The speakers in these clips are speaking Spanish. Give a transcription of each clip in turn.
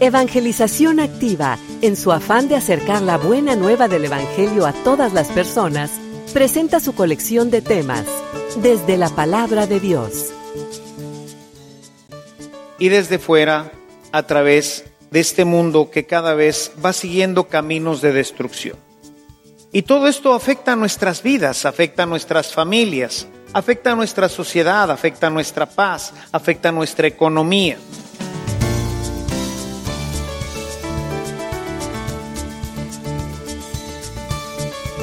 Evangelización Activa, en su afán de acercar la buena nueva del Evangelio a todas las personas, presenta su colección de temas, desde la palabra de Dios. Y desde fuera, a través de este mundo que cada vez va siguiendo caminos de destrucción. Y todo esto afecta a nuestras vidas, afecta a nuestras familias, afecta a nuestra sociedad, afecta a nuestra paz, afecta a nuestra economía.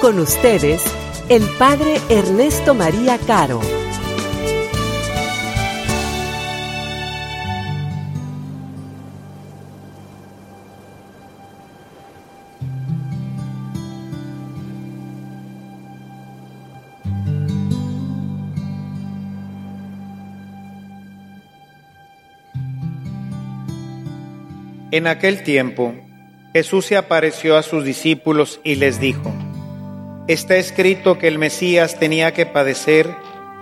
Con ustedes, el Padre Ernesto María Caro. En aquel tiempo, Jesús se apareció a sus discípulos y les dijo, Está escrito que el Mesías tenía que padecer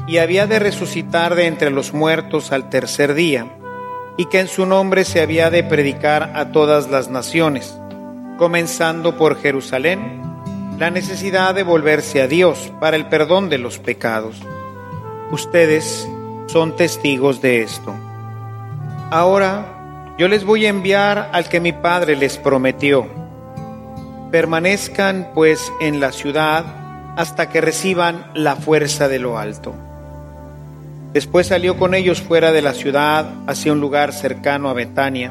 y había de resucitar de entre los muertos al tercer día, y que en su nombre se había de predicar a todas las naciones, comenzando por Jerusalén, la necesidad de volverse a Dios para el perdón de los pecados. Ustedes son testigos de esto. Ahora yo les voy a enviar al que mi Padre les prometió Permanezcan pues en la ciudad hasta que reciban la fuerza de lo alto. Después salió con ellos fuera de la ciudad hacia un lugar cercano a Betania.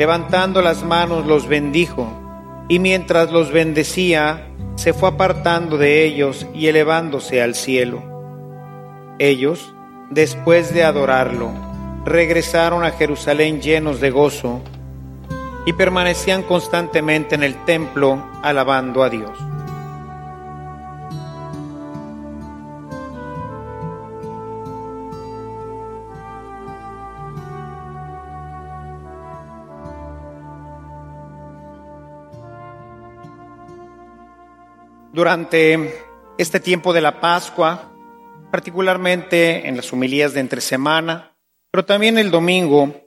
Levantando las manos los bendijo, y mientras los bendecía, se fue apartando de ellos y elevándose al cielo. Ellos, después de adorarlo, regresaron a Jerusalén llenos de gozo, y permanecían constantemente en el templo alabando a Dios. Durante este tiempo de la Pascua, particularmente en las humilías de entre semana, pero también el domingo,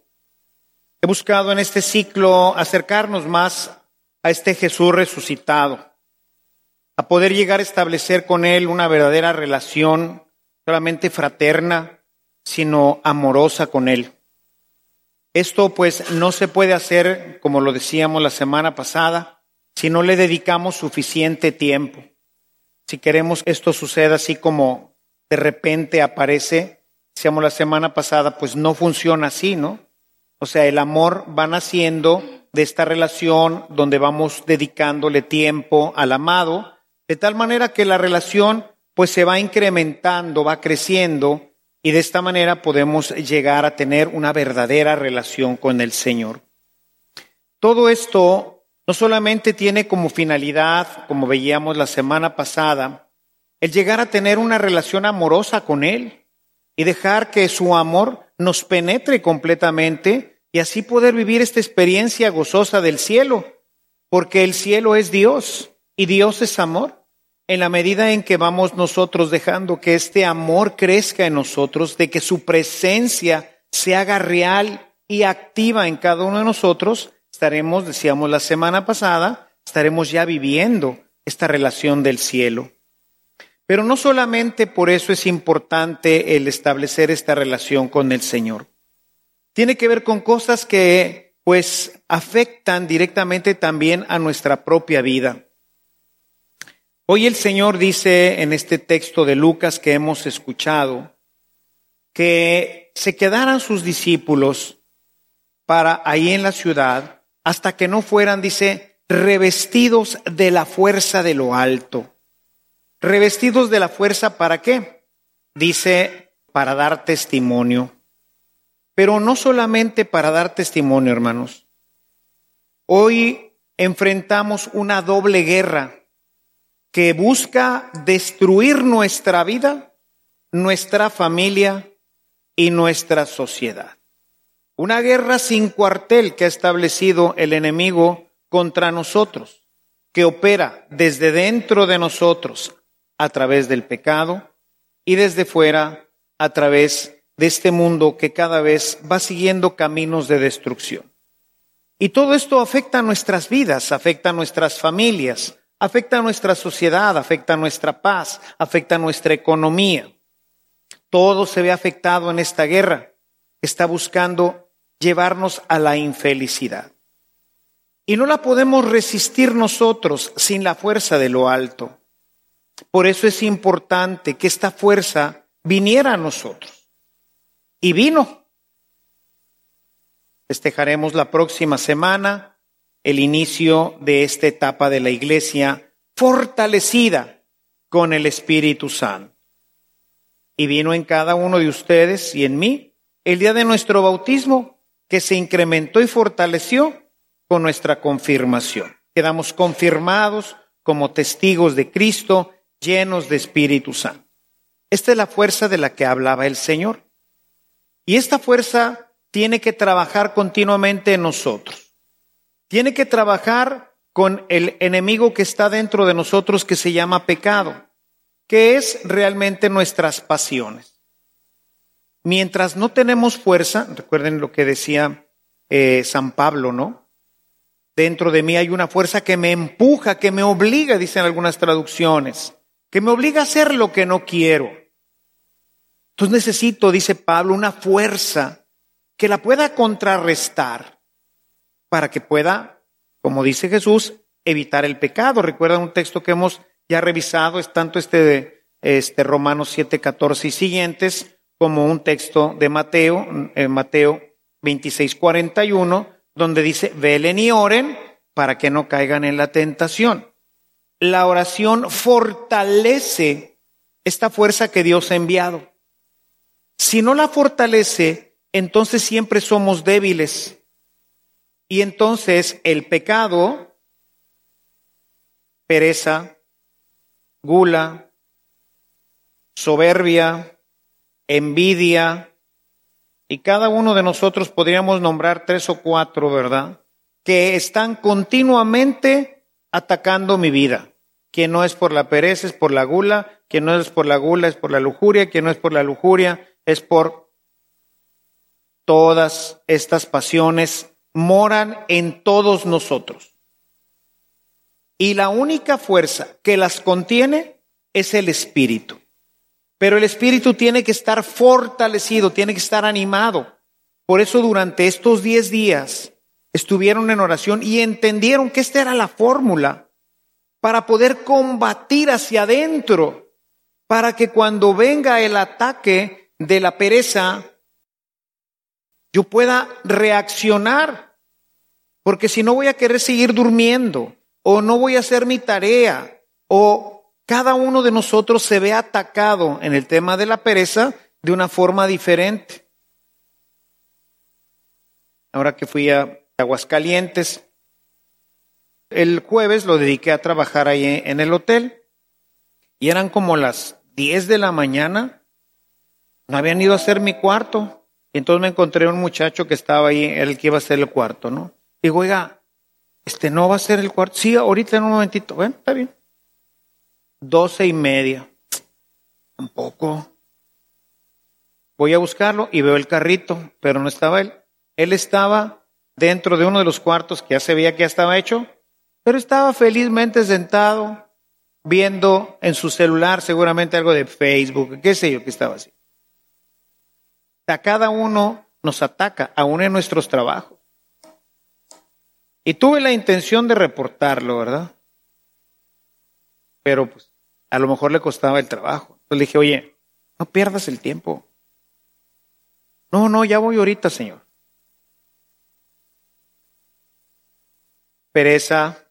He buscado en este ciclo acercarnos más a este Jesús resucitado, a poder llegar a establecer con Él una verdadera relación, solamente fraterna, sino amorosa con Él. Esto pues no se puede hacer, como lo decíamos la semana pasada, si no le dedicamos suficiente tiempo. Si queremos que esto suceda así como de repente aparece, decíamos la semana pasada, pues no funciona así, ¿no? O sea, el amor va naciendo de esta relación donde vamos dedicándole tiempo al amado, de tal manera que la relación pues se va incrementando, va creciendo y de esta manera podemos llegar a tener una verdadera relación con el Señor. Todo esto no solamente tiene como finalidad, como veíamos la semana pasada, el llegar a tener una relación amorosa con Él y dejar que su amor nos penetre completamente y así poder vivir esta experiencia gozosa del cielo, porque el cielo es Dios y Dios es amor. En la medida en que vamos nosotros dejando que este amor crezca en nosotros, de que su presencia se haga real y activa en cada uno de nosotros, estaremos, decíamos la semana pasada, estaremos ya viviendo esta relación del cielo. Pero no solamente por eso es importante el establecer esta relación con el Señor. Tiene que ver con cosas que pues afectan directamente también a nuestra propia vida. Hoy el Señor dice en este texto de Lucas que hemos escuchado que se quedaran sus discípulos para ahí en la ciudad hasta que no fueran, dice, revestidos de la fuerza de lo alto. Revestidos de la fuerza para qué? Dice, para dar testimonio. Pero no solamente para dar testimonio, hermanos, Hoy enfrentamos una doble guerra que busca destruir nuestra vida, nuestra familia y nuestra sociedad. Una guerra sin cuartel que ha establecido el enemigo contra nosotros, que opera desde dentro de nosotros a través del pecado y desde fuera a través de este mundo que cada vez va siguiendo caminos de destrucción. Y todo esto afecta a nuestras vidas, afecta a nuestras familias, afecta a nuestra sociedad, afecta a nuestra paz, afecta a nuestra economía. Todo se ve afectado en esta guerra está buscando llevarnos a la infelicidad. Y no la podemos resistir nosotros sin la fuerza de lo alto. Por eso es importante que esta fuerza viniera a nosotros. Y vino. Festejaremos la próxima semana el inicio de esta etapa de la iglesia fortalecida con el Espíritu Santo. Y vino en cada uno de ustedes y en mí el día de nuestro bautismo, que se incrementó y fortaleció con nuestra confirmación. Quedamos confirmados como testigos de Cristo, llenos de Espíritu Santo. Esta es la fuerza de la que hablaba el Señor. Y esta fuerza tiene que trabajar continuamente en nosotros. Tiene que trabajar con el enemigo que está dentro de nosotros que se llama pecado, que es realmente nuestras pasiones. Mientras no tenemos fuerza, recuerden lo que decía eh, San Pablo, ¿no? Dentro de mí hay una fuerza que me empuja, que me obliga, dicen algunas traducciones, que me obliga a hacer lo que no quiero. Entonces necesito, dice Pablo, una fuerza que la pueda contrarrestar para que pueda, como dice Jesús, evitar el pecado. Recuerdan un texto que hemos ya revisado, es tanto este de este Romanos 7, 14 y siguientes, como un texto de Mateo, en Mateo 26, 41, donde dice, velen y oren para que no caigan en la tentación. La oración fortalece esta fuerza que Dios ha enviado. Si no la fortalece, entonces siempre somos débiles. Y entonces el pecado, pereza, gula, soberbia, envidia, y cada uno de nosotros podríamos nombrar tres o cuatro, ¿verdad? Que están continuamente atacando mi vida. Que no es por la pereza, es por la gula, que no es por la gula, es por la lujuria, que no es por la lujuria, es por todas estas pasiones moran en todos nosotros. Y la única fuerza que las contiene es el espíritu. Pero el espíritu tiene que estar fortalecido, tiene que estar animado. Por eso durante estos diez días estuvieron en oración y entendieron que esta era la fórmula para poder combatir hacia adentro, para que cuando venga el ataque de la pereza, yo pueda reaccionar, porque si no voy a querer seguir durmiendo, o no voy a hacer mi tarea, o cada uno de nosotros se ve atacado en el tema de la pereza de una forma diferente. Ahora que fui a Aguascalientes, el jueves lo dediqué a trabajar ahí en el hotel y eran como las 10 de la mañana no habían ido a hacer mi cuarto. Y entonces me encontré un muchacho que estaba ahí, el que iba a hacer el cuarto, ¿no? Digo, oiga, este no va a ser el cuarto. Sí, ahorita en un momentito. Bueno, está bien. Doce y media. Tampoco. Voy a buscarlo y veo el carrito, pero no estaba él. Él estaba dentro de uno de los cuartos que ya se veía que ya estaba hecho, pero estaba felizmente sentado viendo en su celular seguramente algo de Facebook, qué sé yo que estaba así. A cada uno nos ataca, aún en nuestros trabajos. Y tuve la intención de reportarlo, ¿verdad? Pero pues a lo mejor le costaba el trabajo. Entonces le dije, oye, no pierdas el tiempo. No, no, ya voy ahorita, Señor. Pereza,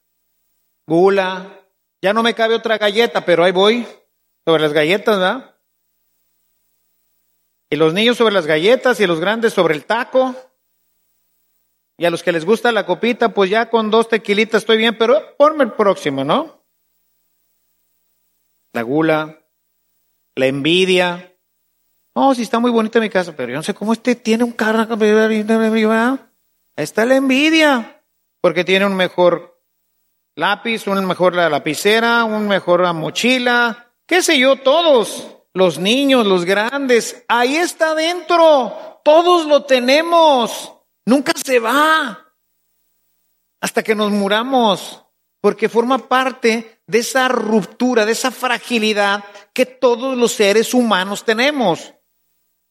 gula, ya no me cabe otra galleta, pero ahí voy sobre las galletas, ¿verdad? Y los niños sobre las galletas y los grandes sobre el taco. Y a los que les gusta la copita, pues ya con dos tequilitas estoy bien, pero ponme el próximo, ¿no? La gula, la envidia. Oh, sí está muy bonita mi casa, pero yo no sé cómo este tiene un carro. Ahí está la envidia, porque tiene un mejor lápiz, un mejor lapicera, un mejor mochila, qué sé yo, todos, los niños, los grandes, ahí está dentro, todos lo tenemos. Nunca se va hasta que nos muramos, porque forma parte de esa ruptura, de esa fragilidad que todos los seres humanos tenemos.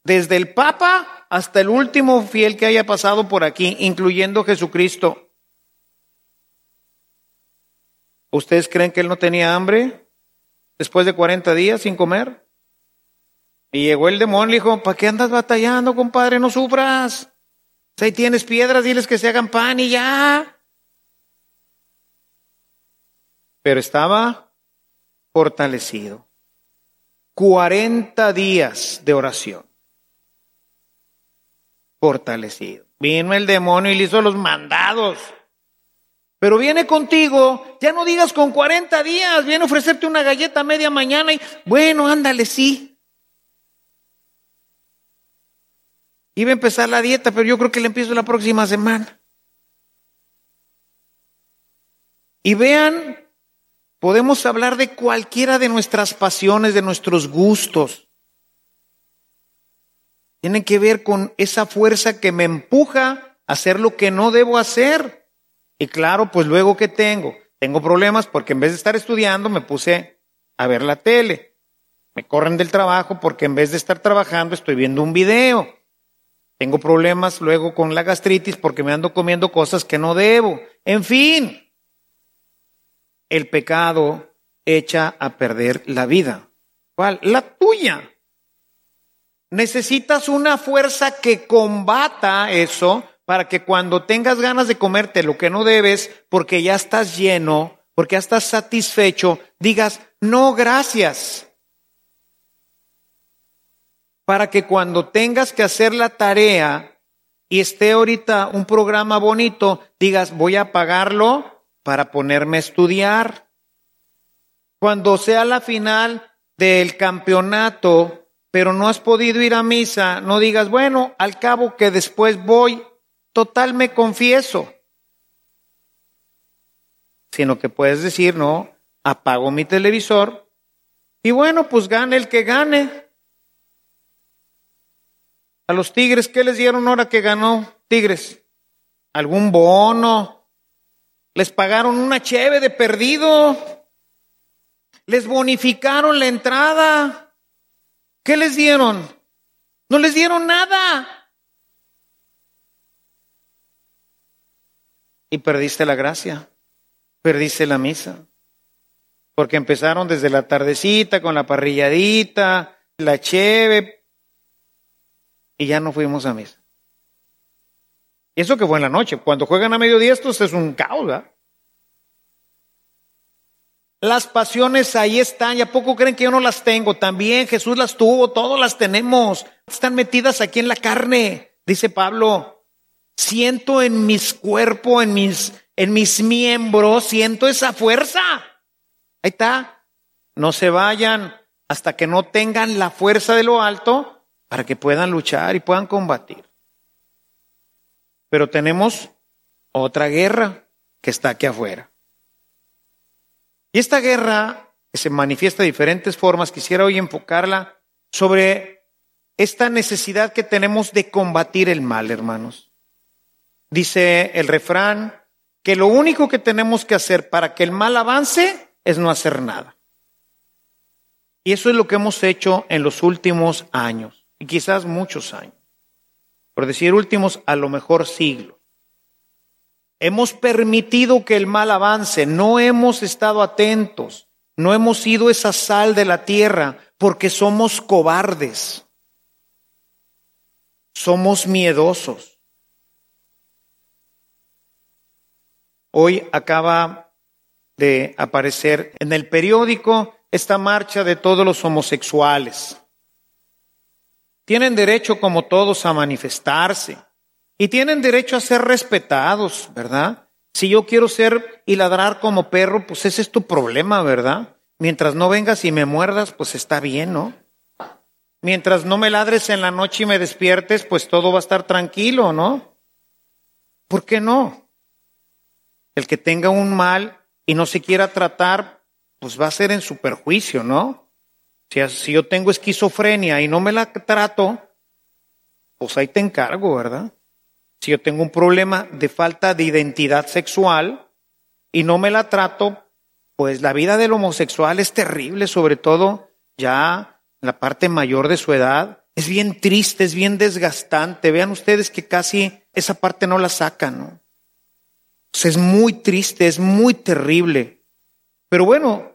Desde el Papa hasta el último fiel que haya pasado por aquí, incluyendo Jesucristo. ¿Ustedes creen que él no tenía hambre después de 40 días sin comer? Y llegó el demonio y dijo, ¿para qué andas batallando, compadre? No sufras. Si tienes piedras, diles que se hagan pan y ya. Pero estaba fortalecido. 40 días de oración. Fortalecido. Vino el demonio y le hizo los mandados. Pero viene contigo, ya no digas con 40 días, viene a ofrecerte una galleta media mañana y bueno, ándale, sí. Iba a empezar la dieta, pero yo creo que la empiezo la próxima semana. Y vean, podemos hablar de cualquiera de nuestras pasiones, de nuestros gustos. Tienen que ver con esa fuerza que me empuja a hacer lo que no debo hacer. Y claro, pues luego que tengo, tengo problemas porque en vez de estar estudiando me puse a ver la tele. Me corren del trabajo porque en vez de estar trabajando estoy viendo un video. Tengo problemas luego con la gastritis porque me ando comiendo cosas que no debo. En fin, el pecado echa a perder la vida. ¿Cuál? La tuya. Necesitas una fuerza que combata eso para que cuando tengas ganas de comerte lo que no debes, porque ya estás lleno, porque ya estás satisfecho, digas, no, gracias para que cuando tengas que hacer la tarea y esté ahorita un programa bonito, digas, voy a pagarlo para ponerme a estudiar. Cuando sea la final del campeonato, pero no has podido ir a misa, no digas, bueno, al cabo que después voy, total me confieso. Sino que puedes decir, no, apago mi televisor y bueno, pues gane el que gane. A los Tigres, ¿qué les dieron ahora que ganó Tigres? ¿Algún bono? ¿Les pagaron una cheve de perdido? ¿Les bonificaron la entrada? ¿Qué les dieron? No les dieron nada. Y perdiste la gracia, perdiste la misa. Porque empezaron desde la tardecita con la parrilladita, la cheve, y ya no fuimos a misa. Eso que fue en la noche. Cuando juegan a mediodía, esto es un caos. Las pasiones ahí están. ¿Y a poco creen que yo no las tengo? También Jesús las tuvo, todos las tenemos. Están metidas aquí en la carne, dice Pablo. Siento en mis cuerpos, en mis, en mis miembros, siento esa fuerza. Ahí está. No se vayan hasta que no tengan la fuerza de lo alto para que puedan luchar y puedan combatir. Pero tenemos otra guerra que está aquí afuera. Y esta guerra, que se manifiesta de diferentes formas, quisiera hoy enfocarla sobre esta necesidad que tenemos de combatir el mal, hermanos. Dice el refrán que lo único que tenemos que hacer para que el mal avance es no hacer nada. Y eso es lo que hemos hecho en los últimos años y quizás muchos años, por decir últimos, a lo mejor siglos. Hemos permitido que el mal avance, no hemos estado atentos, no hemos sido esa sal de la tierra porque somos cobardes, somos miedosos. Hoy acaba de aparecer en el periódico esta marcha de todos los homosexuales. Tienen derecho como todos a manifestarse, Y tienen derecho a ser respetados, ¿verdad? Si yo quiero ser y ladrar como perro, pues ese es tu problema, ¿verdad? Mientras no vengas y me muerdas, pues está bien, ¿no? Mientras no me ladres en la noche y me despiertes, pues todo va a estar tranquilo, ¿no? ¿Por qué no? El que tenga un mal y no se quiera tratar, pues va a ser en su perjuicio, ¿no? Si, yo tengo esquizofrenia y no me la trato, pues ahí te encargo, ¿verdad? Si yo tengo un problema de falta de identidad sexual y no me la trato, pues la vida del homosexual es terrible, sobre todo ya en la parte mayor de su edad. Es bien triste, es bien desgastante. Vean ustedes que casi esa parte no la sacan, ¿no? Pues es muy triste, es muy terrible. Pero bueno,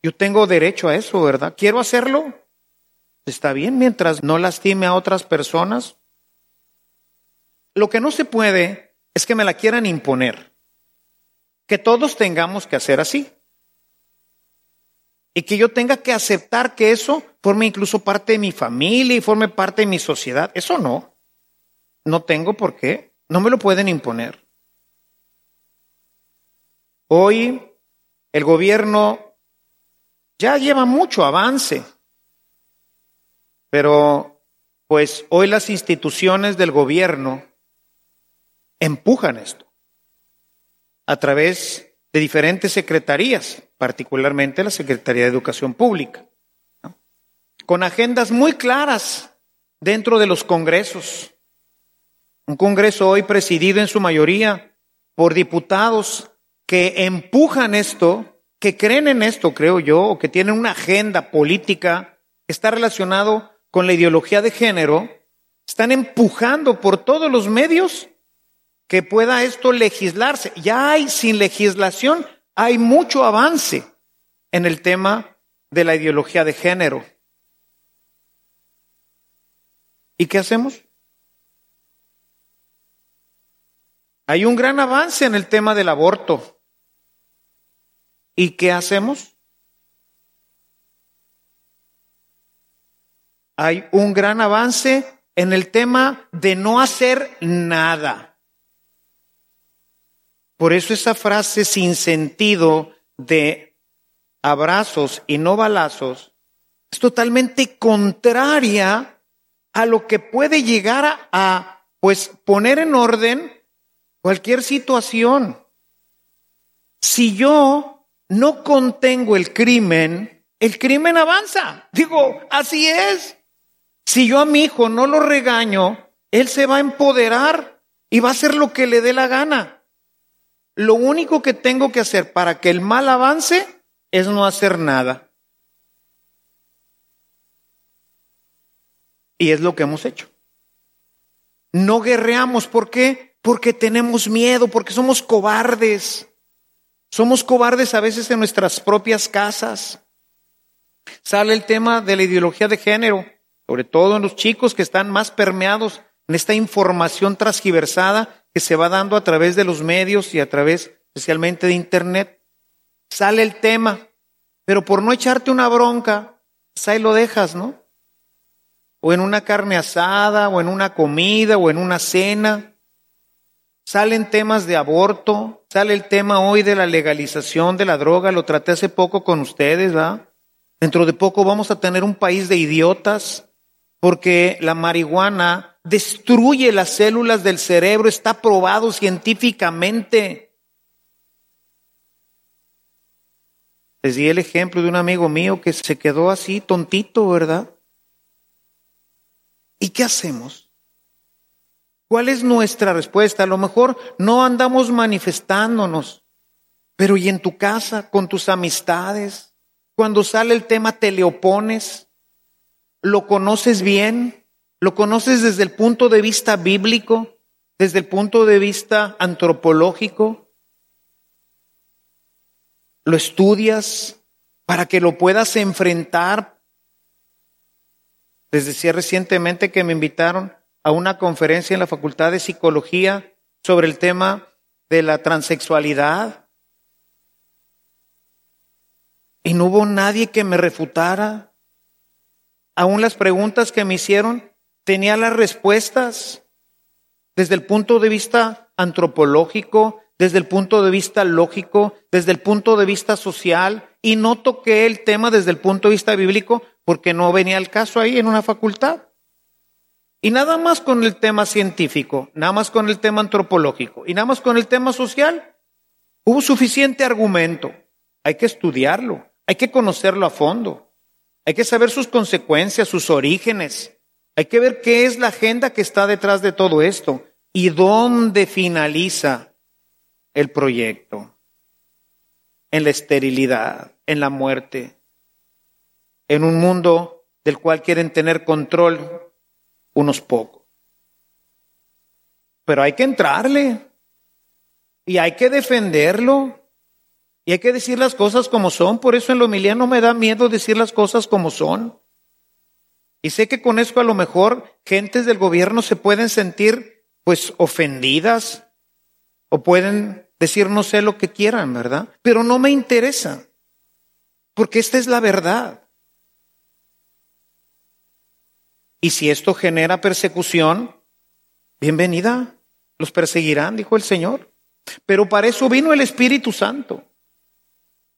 yo tengo derecho a eso, ¿verdad? ¿Quiero hacerlo? Está bien mientras no lastime a otras personas. Lo que no se puede es que me la quieran imponer. Que todos tengamos que hacer así. Y que yo tenga que aceptar que eso forme incluso parte de mi familia y forme parte de mi sociedad. Eso no. No tengo por qué. No me lo pueden imponer. Hoy el gobierno ya lleva mucho avance, pero pues hoy las instituciones del gobierno empujan esto a través de diferentes secretarías, particularmente la Secretaría de Educación Pública, con agendas muy claras dentro de los congresos. Un congreso hoy presidido en su mayoría por diputados que empujan esto, que creen en esto, creo yo, o que tienen una agenda política que está relacionado con la ideología de género, están empujando por todos los medios que pueda esto legislarse. Ya hay, sin legislación, hay mucho avance en el tema de la ideología de género. ¿Y qué hacemos? Hay un gran avance en el tema del aborto. ¿Y qué hacemos? Hay un gran avance en el tema de no hacer nada. Por eso esa frase sin sentido de abrazos y no balazos es totalmente contraria a lo que puede llegar a, pues poner en orden cualquier situación. Si yo no contengo el crimen, el crimen avanza. Digo, así es. Si yo a mi hijo no lo regaño, él se va a empoderar y va a hacer lo que le dé la gana. Lo único que tengo que hacer para que el mal avance es no hacer nada. Y es lo que hemos hecho. No guerreamos, ¿por qué? Porque tenemos miedo, porque somos cobardes. Somos cobardes a veces en nuestras propias casas. Sale el tema de la ideología de género, sobre todo en los chicos que están más permeados en esta información transgiversada que se va dando a través de los medios y a través especialmente de Internet. Sale el tema, pero por no echarte una bronca, pues ahí lo dejas, ¿no? O en una carne asada, o en una comida, o en una cena. Salen temas de aborto, sale el tema hoy de la legalización de la droga, lo traté hace poco con ustedes, ¿va? Dentro de poco vamos a tener un país de idiotas, porque la marihuana destruye las células del cerebro, está probado científicamente. Les di el ejemplo de un amigo mío que se quedó así tontito, ¿verdad? ¿Y qué hacemos? ¿Cuál es nuestra respuesta? A lo mejor no andamos manifestándonos, pero ¿y en tu casa, con tus amistades? Cuando sale el tema, ¿te le opones? ¿Lo conoces bien? ¿Lo conoces desde el punto de vista bíblico? ¿Desde el punto de vista antropológico? ¿Lo estudias para que lo puedas enfrentar? Les decía recientemente que me invitaron a una conferencia en la Facultad de Psicología sobre el tema de la transexualidad. Y no hubo nadie que me refutara. Aún las preguntas que me hicieron tenía las respuestas. desde el punto de vista antropológico, desde el punto de vista lógico, desde el punto de vista social, y no toqué el tema desde el punto de vista bíblico porque no venía el caso ahí en una facultad. Y nada más con el tema científico, nada más con el tema antropológico y nada más con el tema social, hubo suficiente argumento. Hay que estudiarlo, hay que conocerlo a fondo, hay que saber sus consecuencias, sus orígenes, hay que ver qué es la agenda que está detrás de todo esto y dónde finaliza el proyecto. En la esterilidad, en la muerte, en un mundo del cual quieren tener control unos pocos. Pero hay que entrarle y hay que defenderlo y hay que decir las cosas como son. Por eso en la homilía no me da miedo decir las cosas como son. Y sé que con eso a lo mejor gentes del gobierno se pueden sentir pues ofendidas o pueden decir no sé lo que quieran, ¿verdad? Pero no me interesa, porque esta es la verdad. Y si esto genera persecución, bienvenida, los perseguirán, dijo el Señor. Pero para eso vino el Espíritu Santo,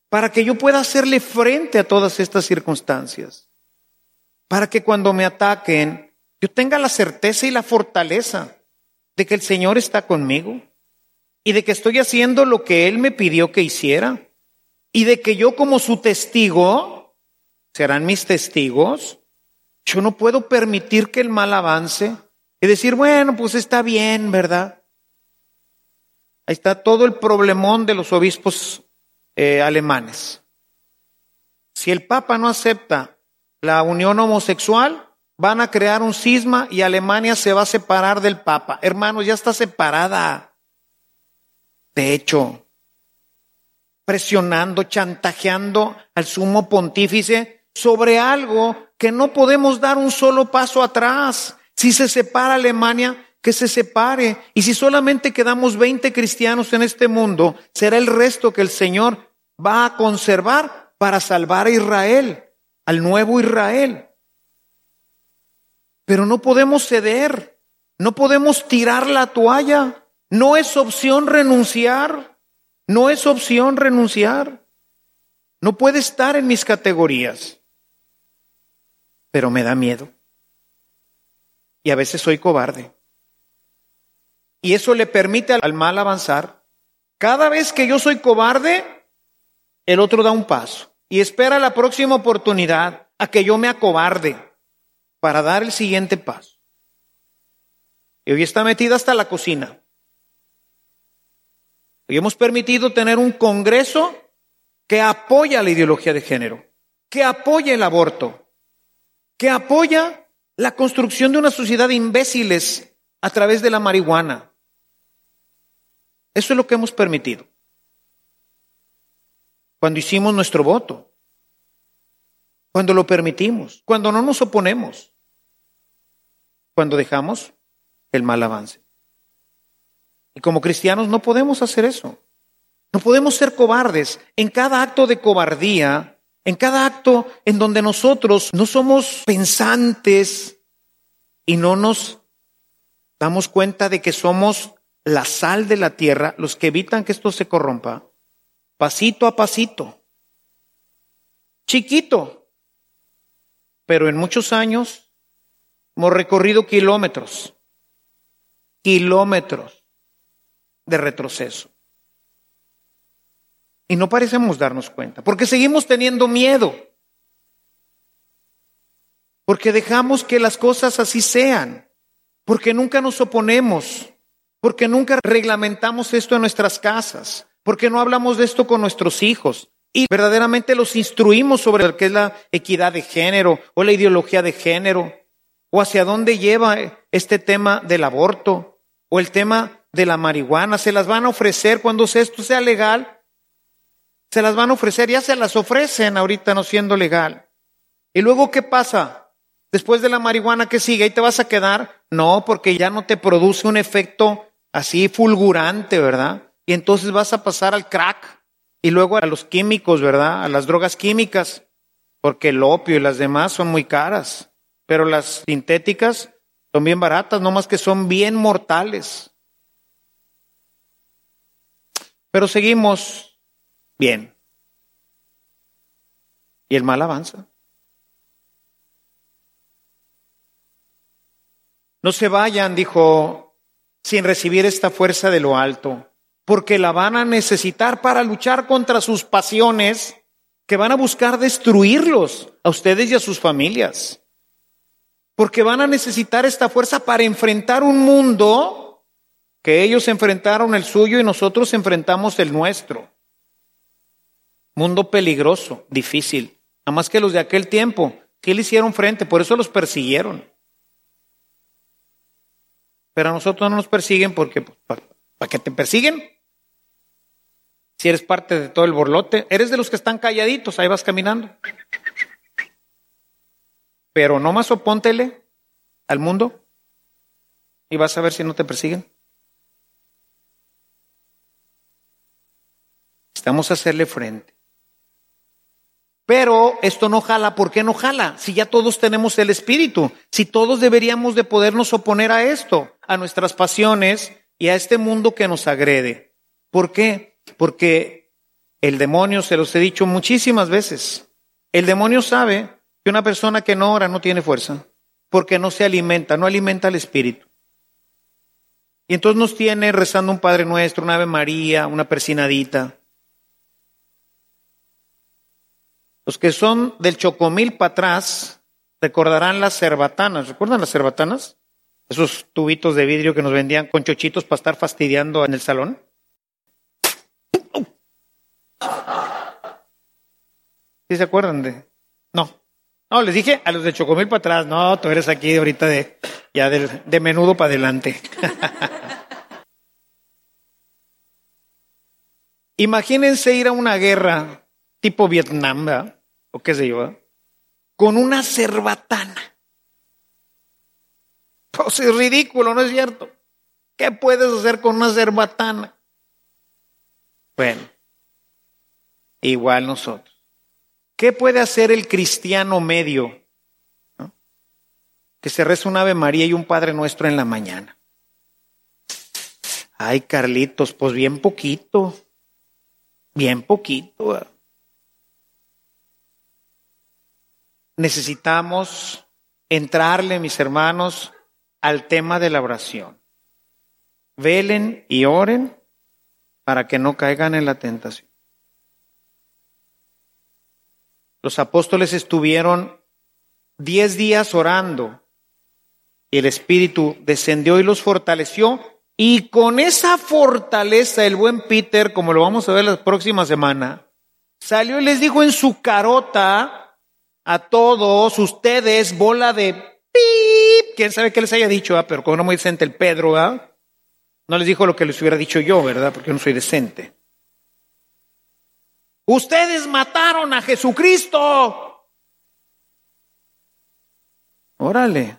para que yo pueda hacerle frente a todas estas circunstancias para que cuando me ataquen yo tenga la certeza y la fortaleza de que el Señor está conmigo y de que estoy haciendo lo que Él me pidió que hiciera y de que yo como su testigo, serán mis testigos, yo no puedo permitir que el mal avance y decir, bueno, pues está bien, ¿verdad? Ahí está todo el problemón de los obispos eh, alemanes. Si el Papa no acepta la unión homosexual, van a crear un cisma y Alemania se va a separar del Papa. Hermanos, ya está separada. De hecho, presionando, chantajeando al sumo pontífice sobre algo que no podemos dar un solo paso atrás. Si se separa Alemania, que se separe. Y si solamente quedamos 20 cristianos en este mundo, será el resto que el Señor va a conservar para salvar a Israel al nuevo Israel. Pero no podemos ceder, no podemos tirar la toalla, no es opción renunciar, no es opción renunciar. No puede estar en mis categorías, pero me da miedo. Y a veces soy cobarde. Y eso le permite al mal avanzar. Cada vez que yo soy cobarde, el otro da un paso y espera la próxima oportunidad a que yo me acobarde para dar el siguiente paso. Y hoy está metida hasta la cocina. Hoy hemos permitido tener un Congreso que apoya la ideología de género, que apoya el aborto, que apoya la construcción de una sociedad de imbéciles a través de la marihuana. Eso es lo que hemos permitido cuando hicimos nuestro voto, cuando lo permitimos, cuando no nos oponemos, cuando dejamos el mal avance. Y como cristianos no podemos hacer eso. No podemos ser cobardes. En cada acto de cobardía, en cada acto en donde nosotros no somos pensantes y no nos damos cuenta de que somos la sal de la tierra, los que evitan que esto se corrompa, pasito a pasito, chiquito, pero en muchos años hemos recorrido kilómetros, kilómetros de retroceso. Y no parecemos darnos cuenta, porque seguimos teniendo miedo, porque dejamos que las cosas así sean, porque nunca nos oponemos, porque nunca reglamentamos esto en nuestras casas, ¿Por qué no hablamos de esto con nuestros hijos? Y verdaderamente los instruimos sobre lo que es la equidad de género o la ideología de género, o hacia dónde lleva este tema del aborto o el tema de la marihuana. Se las van a ofrecer cuando esto sea legal. Se las van a ofrecer, ya se las ofrecen ahorita no siendo legal. ¿Y luego qué pasa? Después de la marihuana, ¿qué sigue? ¿Ahí te vas a quedar? No, porque ya no te produce un efecto así fulgurante, ¿verdad? y entonces vas a pasar al crack y luego a los químicos, ¿verdad? A las drogas químicas, porque el opio y las demás son muy caras, pero las sintéticas Son bien baratas, no más que son bien mortales. Pero seguimos bien. Y el mal avanza. No se vayan, dijo, sin recibir esta fuerza de lo alto, porque la van a necesitar para luchar contra sus pasiones que van a buscar destruirlos a ustedes y a sus familias. Porque van a necesitar esta fuerza para enfrentar un mundo que ellos enfrentaron el suyo y nosotros enfrentamos el nuestro. Mundo peligroso, difícil. Nada más que los de aquel tiempo, ¿qué le hicieron frente? Por eso los persiguieron. Pero a nosotros no nos persiguen porque, pues, ¿para pa qué te persiguen? Si eres parte de todo el borlote, eres de los que están calladitos, ahí vas caminando. Pero no más opóntele al mundo y vas a ver si no te persiguen. Estamos a hacerle frente. Pero esto no jala, ¿por qué no jala? Si ya todos tenemos el espíritu, si todos deberíamos de podernos oponer a esto, a nuestras pasiones y a este mundo que nos agrede. ¿Por qué? Porque el demonio, se los he dicho muchísimas veces, el demonio sabe que una persona que no ora no tiene fuerza, porque no se alimenta, no alimenta al espíritu. Y entonces nos tiene rezando un Padre Nuestro, una Ave María, una persinadita, Los que son del Chocomil para atrás recordarán las cerbatanas. ¿Recuerdan las cerbatanas? Esos tubitos de vidrio que nos vendían con chochitos para estar fastidiando en el salón. ¿Sí se acuerdan de? No. No, les dije a los de Chocomil para atrás. No, tú eres aquí ahorita de, ya de, de menudo para adelante. Imagínense ir a una guerra tipo Vietnam, ¿verdad? o qué sé yo, ¿eh? con una cerbatana. Pues es ridículo, ¿no es cierto? ¿Qué puedes hacer con una cerbatana? Bueno, igual nosotros. ¿Qué puede hacer el cristiano medio? Que se reza un Ave María y un Padre Nuestro en la mañana. Ay, Carlitos, pues bien poquito, bien poquito. ¿eh? Necesitamos entrarle, mis hermanos, al tema de la oración. Velen y oren para que no caigan en la tentación. Los apóstoles estuvieron diez días orando y el Espíritu descendió y los fortaleció. Y con esa fortaleza el buen Peter, como lo vamos a ver la próxima semana, salió y les dijo en su carota, a todos ustedes, bola de pip. Quién sabe qué les haya dicho, ¿ah? pero como no muy decente el Pedro, ¿ah? no les dijo lo que les hubiera dicho yo, ¿verdad? Porque yo no soy decente. Ustedes mataron a Jesucristo. Órale.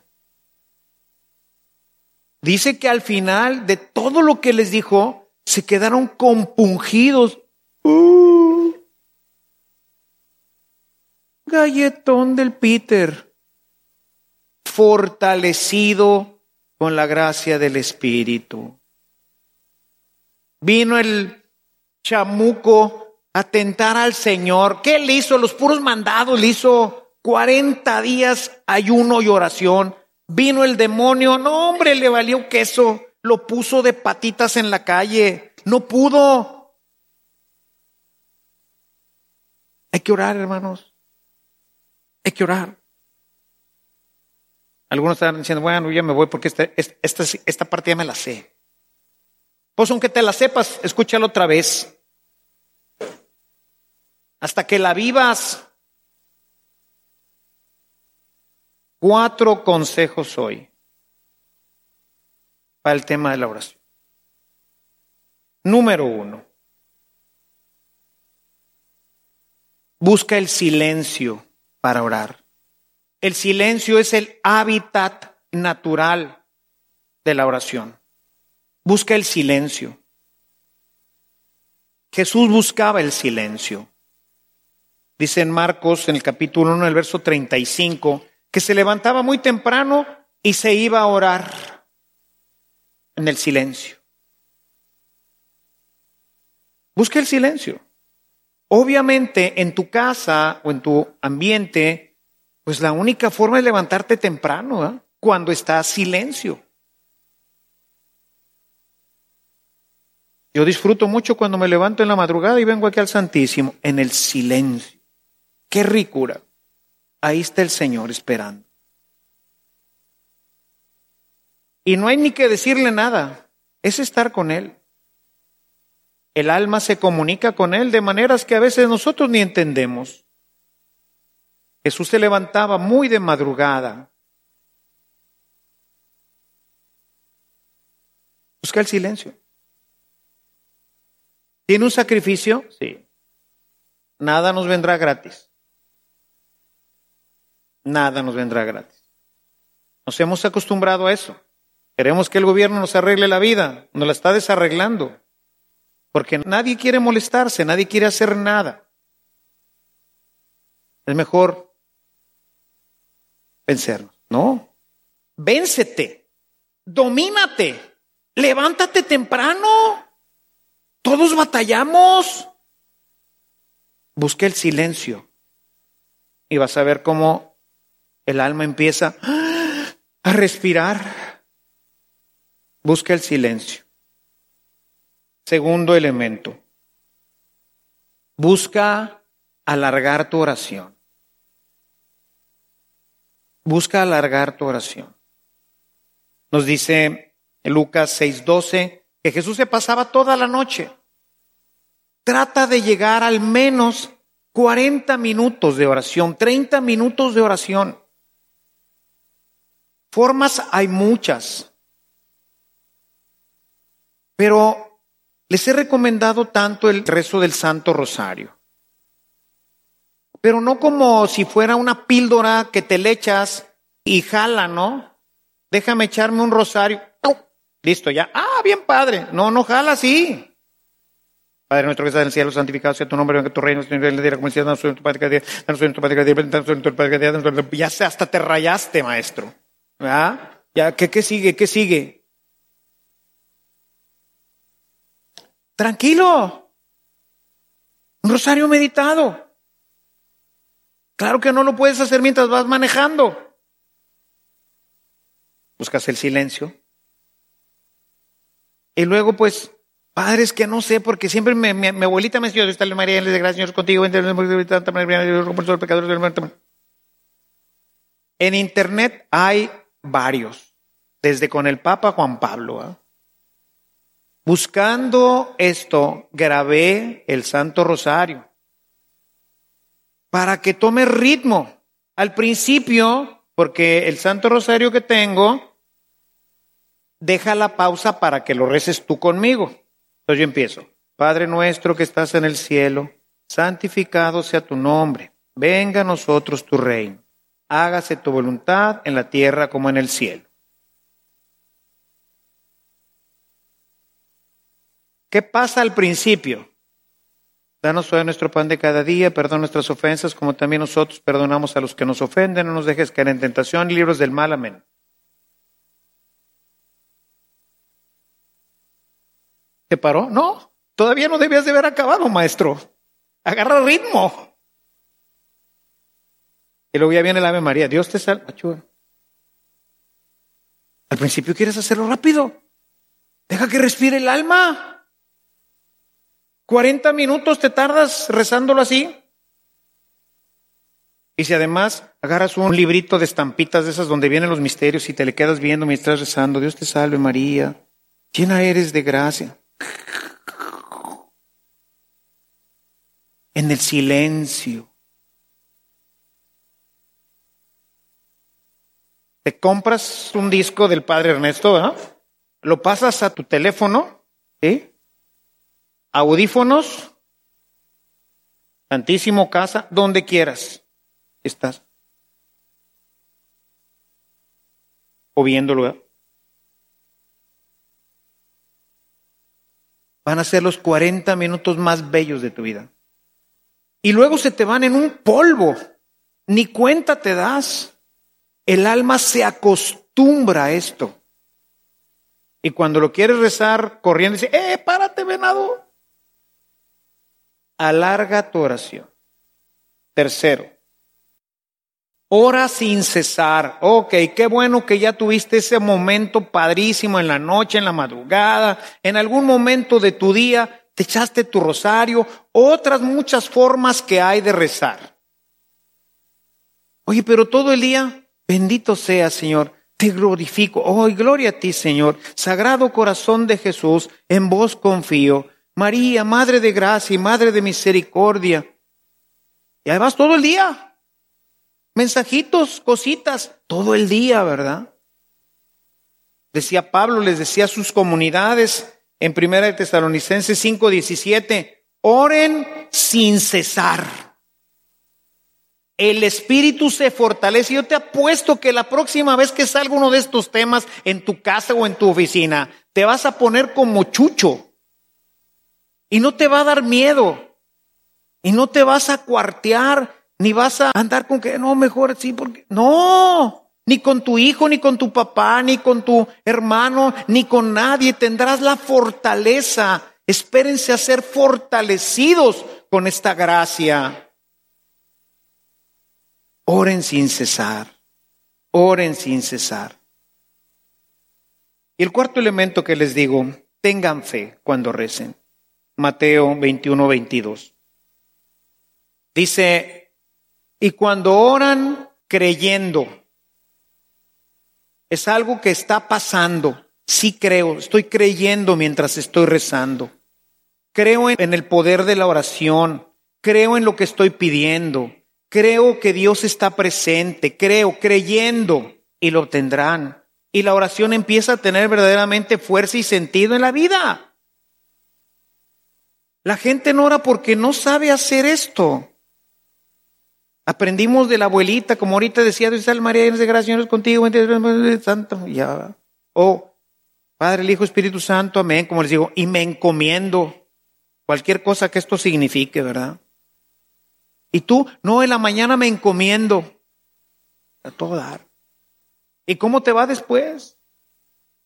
Dice que al final de todo lo que les dijo, se quedaron compungidos. Uh, galletón del Peter, fortalecido con la gracia del Espíritu. Vino el chamuco a tentar al Señor. ¿Qué le hizo? Los puros mandados, le hizo 40 días ayuno y oración. Vino el demonio, no hombre, le valió queso, lo puso de patitas en la calle, no pudo. Hay que orar, hermanos. Hay que orar. Algunos están diciendo, bueno, ya me voy porque esta, esta, esta parte ya me la sé. Pues aunque te la sepas, escúchalo otra vez. Hasta que la vivas. Cuatro consejos hoy para el tema de la oración. Número uno. Busca el silencio para orar. El silencio es el hábitat natural de la oración. Busca el silencio. Jesús buscaba el silencio. Dice en Marcos, en el capítulo 1, en el verso 35, que se levantaba muy temprano y se iba a orar en el silencio. Busca el silencio. Obviamente en tu casa o en tu ambiente, pues la única forma es levantarte temprano, cuando está silencio. Yo disfruto mucho cuando me levanto en la madrugada y vengo aquí al Santísimo, en el silencio. Qué ricura. Ahí está el Señor esperando. Y no hay ni que decirle nada, es estar con Él. El alma se comunica con Él de maneras que a veces nosotros ni entendemos. Jesús se levantaba muy de madrugada. Busca el silencio. ¿Tiene un sacrificio? Sí. Nada nos vendrá gratis. Nada nos vendrá gratis. Nos hemos acostumbrado a eso. Queremos que el gobierno nos arregle la vida. Nos la está desarreglando. Porque nadie quiere molestarse, nadie quiere hacer nada. Es mejor vencernos. No. Véncete. Domínate. Levántate temprano. Todos batallamos. Busca el silencio y vas a ver cómo el alma empieza a respirar. Busca el silencio. Segundo elemento. Busca alargar tu oración. Busca alargar tu oración. Nos dice Lucas 6:12 que Jesús se pasaba toda la noche Trata de llegar al menos 40 minutos de oración, 30 minutos de oración. Formas hay muchas. Pero les he recomendado tanto el rezo del Santo Rosario. Pero no como si fuera una píldora que te le echas y jala, ¿no? Déjame echarme un rosario. Listo, ya. Ah, bien padre. No, no jala así. Padre nuestro que estás en el cielo, santificado sea tu nombre, venga tu reino, el día como el danos tu Padre cada día, danos tu Padre cada día, danos tu Padre cada día, ya hasta te rayaste, maestro. ¿Verdad? Ya, ¿qué, ¿qué sigue? ¿Qué sigue? Tranquilo. Un rosario meditado. Claro que no lo puedes hacer mientras vas manejando. Buscas el silencio. Y luego, pues, Padres que no sé, porque siempre mi, abuelita me decía, está María, le de gracias, Señor, contigo, en Internet hay varios, desde con el Papa Juan Pablo. ¿eh? Buscando esto, grabé el Santo Rosario para que tome ritmo. Al principio, porque el Santo Rosario que tengo, deja la pausa para que lo reces tú conmigo. Entonces yo empiezo. Padre nuestro que estás en el cielo, santificado sea tu nombre. Venga a nosotros tu reino. Hágase tu voluntad en la tierra como en el cielo. ¿Qué pasa al principio? Danos hoy nuestro pan de cada día, perdona nuestras ofensas como también nosotros perdonamos a los que nos ofenden, no nos dejes caer en tentación libros del mal, amén. ¿Te paró? No, todavía no debías de haber acabado, maestro. Agarra ritmo. Y luego ya viene el Ave María. Dios te salva. Al principio quieres hacerlo rápido. Deja que respire el alma. 40 minutos te tardas rezándolo así. Y si además agarras un librito de estampitas de esas donde vienen los misterios y te le quedas viendo mientras rezando, Dios te salve María, llena eres de gracia. En el silencio. Te compras un disco del padre Ernesto, Lo pasas a tu teléfono, ¿sí? Audífonos, Santísimo casa, donde quieras. Estás. O viéndolo, van a ser los 40 minutos más bellos de tu vida. Y luego se te van en un polvo, ni cuenta te das. El alma se acostumbra acostumbra esto. Y cuando lo quieres rezar corriendo, dice, ¡eh, párate, venado! Alarga tu oración. Tercero, ora sin cesar. Ok, qué bueno que ya tuviste ese momento padrísimo en la noche, en la madrugada, en algún momento de tu día, te echaste tu rosario, otras muchas formas que hay de rezar. Oye, pero todo el día, bendito sea, Señor, te glorifico. Oh, gloria a ti, Señor. Sagrado corazón de Jesús, en vos confío. María, Madre de gracia y Madre de misericordia. Y además todo el día. Mensajitos, cositas, todo el día, ¿verdad? Decía Pablo, les decía a sus comunidades, en Primera de Tesalonicenses 5:17, oren sin cesar. El espíritu se fortalece. Yo te apuesto que la próxima vez que salga uno de estos temas en tu casa o en tu oficina, te vas a poner como chucho. Y no te va a dar miedo. Y no te vas a cuartear, ni vas a andar con que no, mejor sí, porque no ni con tu hijo, ni con tu papá, ni con tu hermano, ni con nadie. Tendrás la fortaleza. Espérense a ser fortalecidos con esta gracia. Oren sin cesar. Oren sin cesar. Y el cuarto elemento que les digo, tengan fe cuando recen. Mateo 21, 22. Dice, y cuando oran creyendo, es algo que está pasando. Sí creo, estoy creyendo mientras estoy rezando. Creo en el poder de la oración. Creo en lo que estoy pidiendo. Creo que Dios está presente. Creo, creyendo, y lo obtendrán. Y la oración empieza a tener verdaderamente fuerza y sentido en la vida. La gente no ora porque no sabe hacer esto. Aprendimos de la abuelita, como ahorita decía, Dios salve María, llena de gracia, Señor es contigo, santo, ya. O Padre, el Hijo, Espíritu Santo, amén, como les digo, y me encomiendo cualquier cosa que esto signifique, ¿verdad? Y tú, no, en la mañana me encomiendo a todo dar. ¿Y cómo te va después?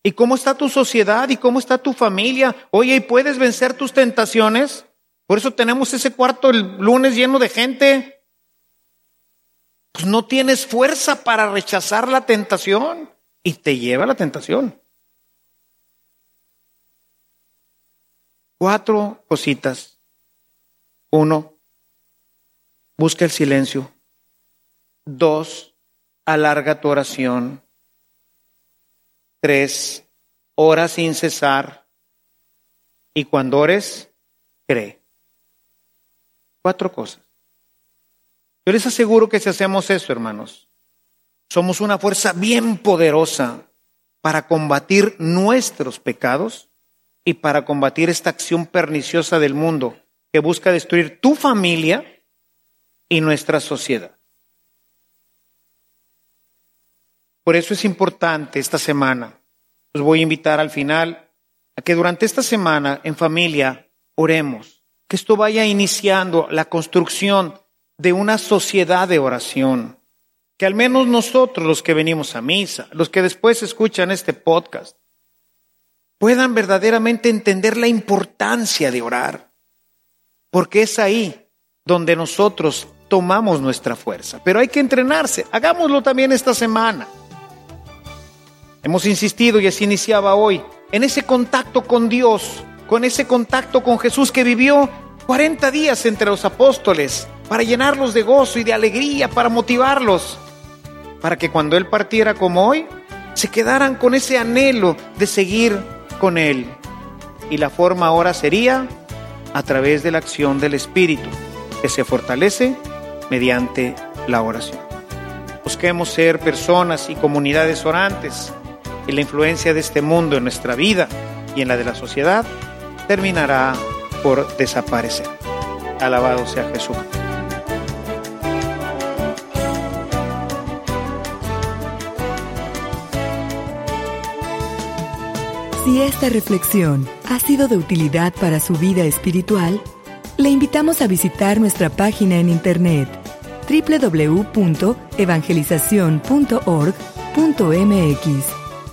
¿Y cómo está tu sociedad? ¿Y cómo está tu familia? Oye, ¿y puedes vencer tus tentaciones? Por eso tenemos ese cuarto el lunes lleno de gente pues no tienes fuerza para rechazar la tentación y te lleva a la tentación. Cuatro cositas. Uno, busca el silencio. Dos, alarga tu oración. Tres, ora sin cesar. Y cuando ores, cree. Cuatro cosas. Yo les aseguro que si hacemos eso, hermanos, somos una fuerza bien poderosa para combatir nuestros pecados y para combatir esta acción perniciosa del mundo que busca destruir tu familia y nuestra sociedad. Por eso es importante esta semana, los voy a invitar al final a que durante esta semana en familia oremos, que esto vaya iniciando la construcción de una sociedad de oración. Que al menos nosotros, los que venimos a misa, los que después escuchan este podcast, puedan verdaderamente entender la importancia de orar. Porque es ahí donde nosotros tomamos nuestra fuerza. Pero hay que entrenarse. Hagámoslo también esta semana. Hemos insistido y así iniciaba hoy en ese contacto con Dios, con ese contacto con Jesús que vivió 40 días entre los apóstoles para llenarlos de gozo y de alegría, para motivarlos, para que cuando Él partiera como hoy, se quedaran con ese anhelo de seguir con Él. Y la forma ahora sería a través de la acción del Espíritu, que se fortalece mediante la oración. Busquemos ser personas y comunidades orantes y la influencia de este mundo en nuestra vida y en la de la sociedad terminará por desaparecer. Alabado sea Jesús. Si esta reflexión ha sido de utilidad para su vida espiritual, le invitamos a visitar nuestra página en internet www.evangelizacion.org